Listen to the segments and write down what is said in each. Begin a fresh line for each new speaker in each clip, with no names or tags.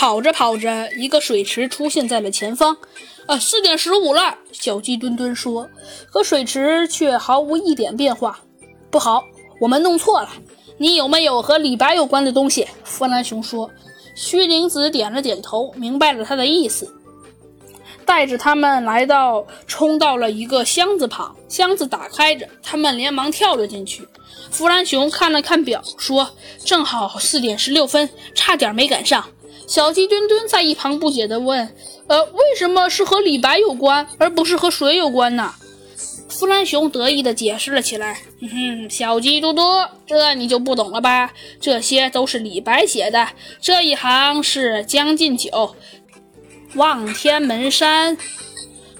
跑着跑着，一个水池出现在了前方。啊，四点十五了，小鸡墩墩说。可水池却毫无一点变化。不好，我们弄错了。你有没有和李白有关的东西？弗兰熊说。虚灵子点了点头，明白了他的意思，带着他们来到，冲到了一个箱子旁。箱子打开着，他们连忙跳了进去。弗兰熊看了看表，说：“正好四点十六分，差点没赶上。”小鸡墩墩在一旁不解地问：“呃，为什么是和李白有关，而不是和水有关呢？”弗兰熊得意地解释了起来：“哼哼，小鸡嘟嘟，这你就不懂了吧？这些都是李白写的，这一行是《将进酒》，望天门山。”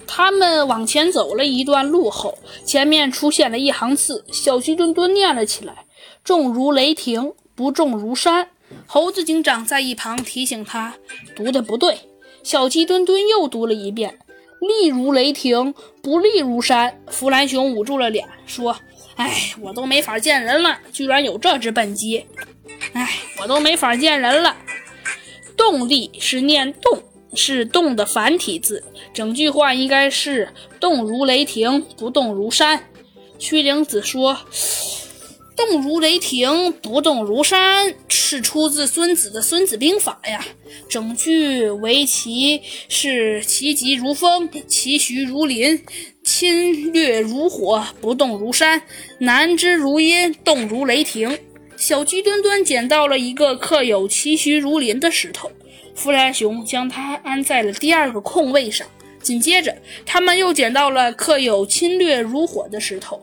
他们往前走了一段路后，前面出现了一行字，小鸡墩墩念了起来：“重如雷霆，不重如山。”猴子警长在一旁提醒他：“读的不对。”小鸡墩墩又读了一遍：“力如雷霆，不力如山。”弗兰熊捂住了脸说：“哎，我都没法见人了，居然有这只笨鸡！哎，我都没法见人了。”动力是念动，是动的繁体字，整句话应该是“动如雷霆，不动如山”。屈灵子说。动如雷霆，不动如山，是出自孙子的《孙子兵法》呀。整句围棋是其疾如风，其徐如林，侵略如火，不动如山，难知如阴，动如雷霆。小鸡墩墩捡到了一个刻有“其徐如林”的石头，弗兰熊将它安在了第二个空位上。紧接着，他们又捡到了刻有“侵略如火”的石头。